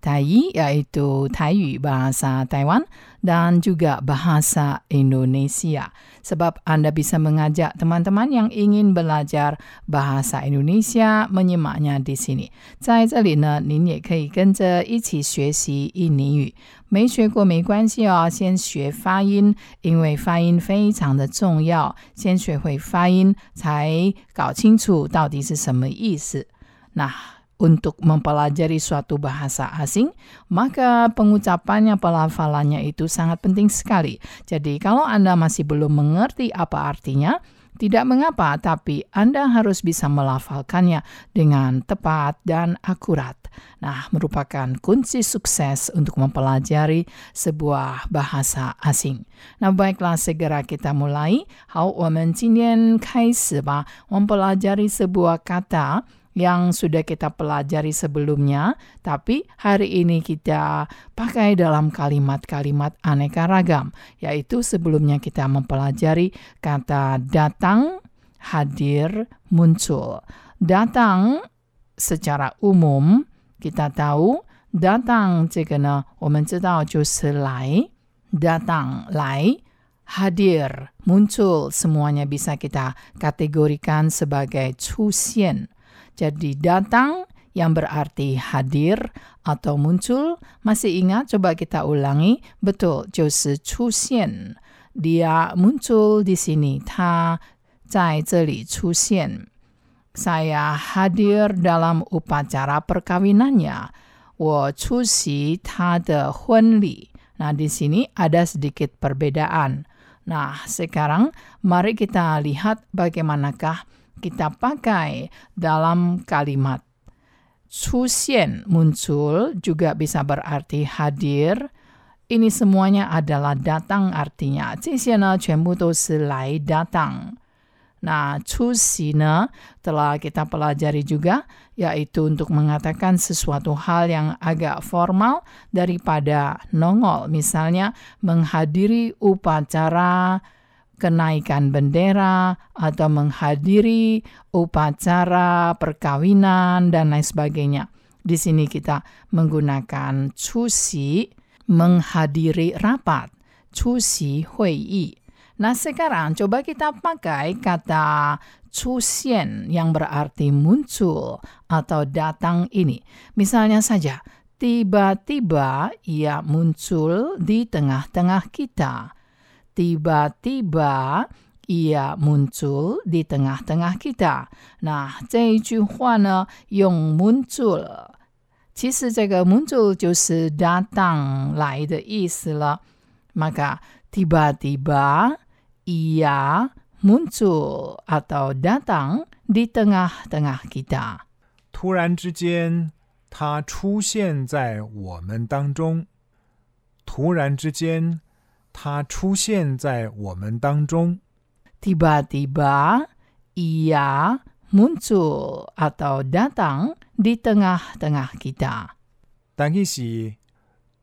Tai yaitu Taiyu bahasa Taiwan dan juga bahasa Indonesia. Sebab Anda bisa mengajak teman-teman yang ingin belajar bahasa Indonesia menyimaknya di sini. 在这里呢，您也可以跟着一起学习印尼语。没学过没关系哦，先学发音，因为发音非常的重要。先学会发音，才搞清楚到底是什么意思。Nah, untuk mempelajari suatu bahasa asing, maka pengucapannya, pelafalannya itu sangat penting sekali. Jadi, kalau Anda masih belum mengerti apa artinya, tidak mengapa, tapi Anda harus bisa melafalkannya dengan tepat dan akurat. Nah, merupakan kunci sukses untuk mempelajari sebuah bahasa asing. Nah, baiklah segera kita mulai. 好，我们今天开始吧，mempelajari sebuah kata yang sudah kita pelajari sebelumnya, tapi hari ini kita pakai dalam kalimat-kalimat aneka ragam, yaitu sebelumnya kita mempelajari kata datang, hadir, muncul. Datang secara umum kita tahu datang 这个呢，我们知道就是来，datang 来。hadir, muncul, semuanya bisa kita kategorikan sebagai 出现. Jadi datang yang berarti hadir atau muncul. Masih ingat? Coba kita ulangi. Betul, 就是出现. Dia muncul di sini. 他在这里出现. Saya hadir dalam upacara perkawinannya. 我出席他的婚礼. Nah, di sini ada sedikit perbedaan. Nah, sekarang mari kita lihat bagaimanakah kita pakai dalam kalimat. Chuxian muncul juga bisa berarti hadir. Ini semuanya adalah datang artinya. Cixie ne, datang. Nah, chuxi telah kita pelajari juga, yaitu untuk mengatakan sesuatu hal yang agak formal daripada nongol. Misalnya, menghadiri upacara, kenaikan bendera, atau menghadiri upacara perkawinan, dan lain sebagainya. Di sini kita menggunakan cusi menghadiri rapat, cusi hui. Nah sekarang coba kita pakai kata cusien yang berarti muncul atau datang ini. Misalnya saja, tiba-tiba ia muncul di tengah-tengah kita tiba-tiba ia muncul di tengah-tengah kita. Nah, 这一句话呢，用 muncul，其实这个 muncul 就是datang 来的意思了。Maka tiba-tiba ia muncul atau datang di tengah-tengah kita. 突然之间，他出现在我们当中。突然之间。 他出现在我们当中。Tiba-tiba ia muncul atau datang di tengah-tengah kita. 但佢是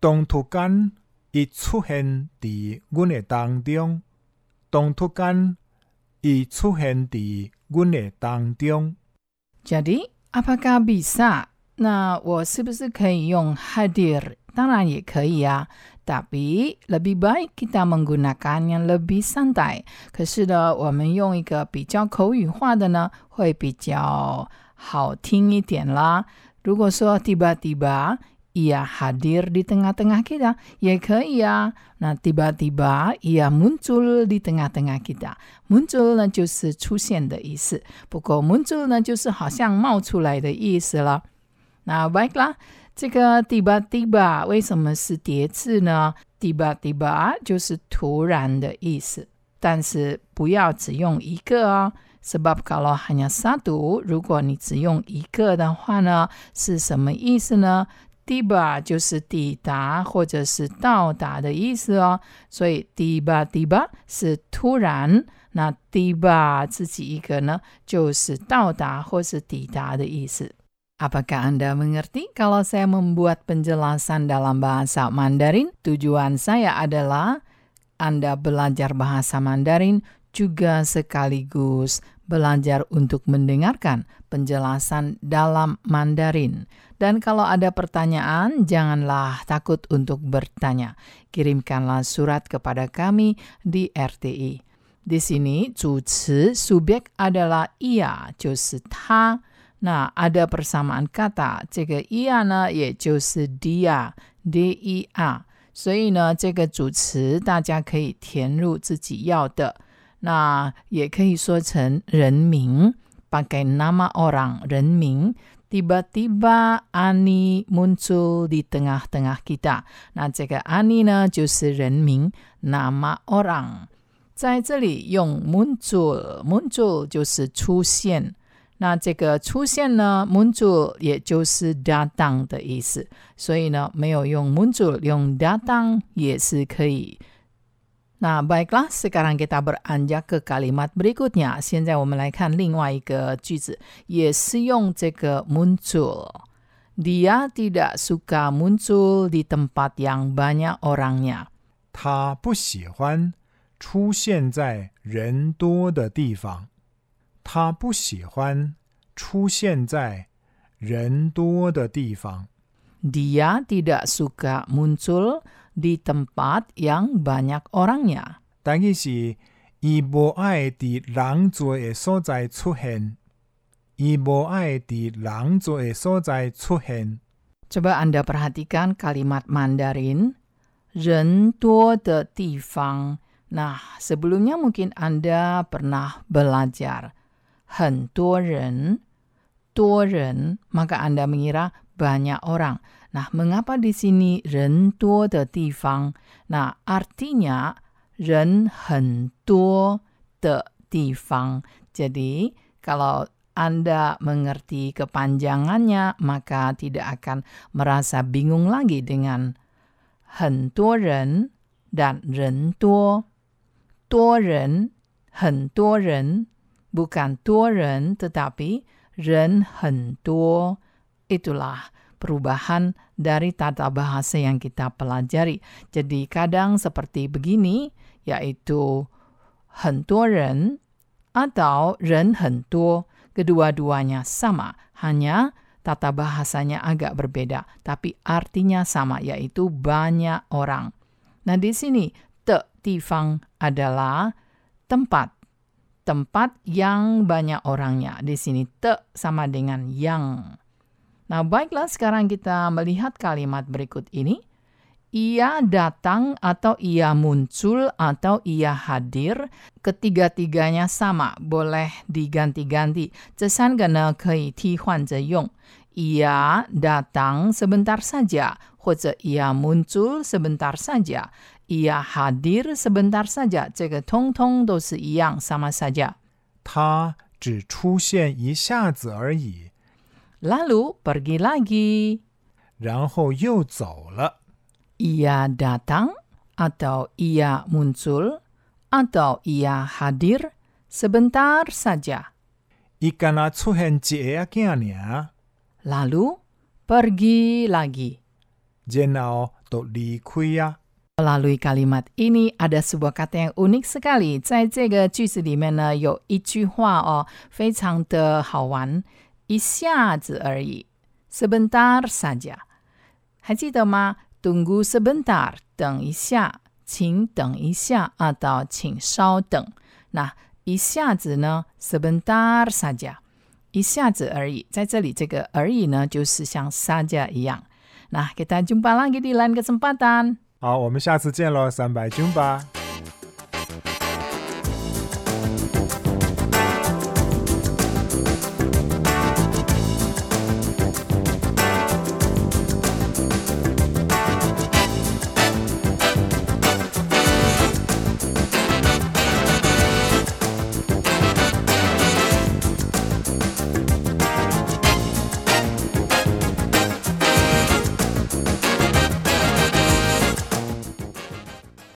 当突間伊出現伫阮嘅當中，當突間伊出現伫阮嘅當中。Jadi, apakah bisa? Nah, 我是不是可以用 hadir? 当然也可以啊。tapi lebih baik kita menggunakan yang lebih santai. 可是呢，我们用一个比较口语化的呢，会比较好听一点啦。如果说 tiba-tiba ia hadir di tengah-tengah kita, 也可以啊。那 tiba-tiba ia muncul di tengah-tengah kita，muncul 呢就是出现的意思，不过 muncul 呢就是好像冒出来的意思了。那 baiklah。 这个 tiba-tiba 为什么是叠字呢？tiba-tiba 就是突然的意思，但是不要只用一个哦。Sebab kalau hanya satu，如果你只用一个的话呢，是什么意思呢？tiba 就是抵达或者是到达的意思哦。所以 tiba tiba 是突然，那 tiba 自己一个呢，就是到达或是抵达的意思。Apakah Anda mengerti kalau saya membuat penjelasan dalam bahasa Mandarin? Tujuan saya adalah Anda belajar bahasa Mandarin juga sekaligus belajar untuk mendengarkan penjelasan dalam Mandarin. Dan kalau ada pertanyaan, janganlah takut untuk bertanya. Kirimkanlah surat kepada kami di RTI. Di sini, 主词 subjek adalah ia, 就是他。 那 ada persamaan kata，这个 ia 呢，也就是 dia，d i a。所以呢，这个主词大家可以填入自己要的。那也可以说成人名，pakai nama orang 人名。Tiba-tiba Ani muncul di tengah-tengah kita。那这个 Ani 呢，就是人名，nama orang。在这里用 muncul，muncul 就是出现。 那这个出现呢，muncul 也就是 datang 的意思，所以呢，没有用 muncul，用 datang 也是可以。那 baiklah, sekarang kita beranjak ke kalimat berikutnya. 现在我们来看另外一个句子，也是用这个 muncul。Dia tidak suka muncul di tempat yang banyak orangnya。他不喜欢出现在人多的地方。 他不喜欢出现在人多的地方。Dia tidak suka muncul di tempat yang banyak orangnya。但伊是伊无爱伫人多的所在出现，伊无爱伫人多的所在出现。Coba Anda perhatikan kalimat Mandarin 人多的地方。Nah, sebelumnya mungkin Anda pernah belajar 很多人，多人，maka Anda mengira banyak orang. Nah, mengapa di sini 人多的地方？Nah, artinya 人很多的地方。Jadi, kalau anda mengerti kepanjangannya, maka tidak akan merasa bingung lagi dengan 很多人 dan 人多。多人，很多人。 bukan 多人 tetapi 人很多 itulah perubahan dari tata bahasa yang kita pelajari. Jadi kadang seperti begini yaitu 很多人 atau 人很多 kedua-duanya sama hanya tata bahasanya agak berbeda tapi artinya sama yaitu banyak orang. Nah di sini te tifang adalah tempat tempat yang banyak orangnya. Di sini te sama dengan yang. Nah, baiklah sekarang kita melihat kalimat berikut ini. Ia datang atau ia muncul atau ia hadir, ketiga-tiganya sama, boleh diganti-ganti. Cesan gana kei ti huan ze. Ia datang sebentar saja, 者 ia muncul sebentar saja, ia hadir sebentar saja，这个通通都是一样，sama saja。他只出现一下子而已。Lalu pergi lagi，然后又走了。Ia datang atau ia muncul atau ia hadir sebentar saja。伊干那出现一下子尔。Lalu pergi lagi， 然后就离开呀。Melalui kalimat ini ada sebuah kata yang unik sekali，在这个句子里面呢，有一句话哦，非常的好玩，一下子而已，sebentar saja，还记得吗？Tunggu sebentar，等一下，请等一下，atau 请稍等。那一下子呢，sebentar saja，一下子而已，在这里这个而已呢，就是像 saja 一样。 Nah, kita jumpa lagi di lain kesempatan. 好，我们下次见喽，三百军吧。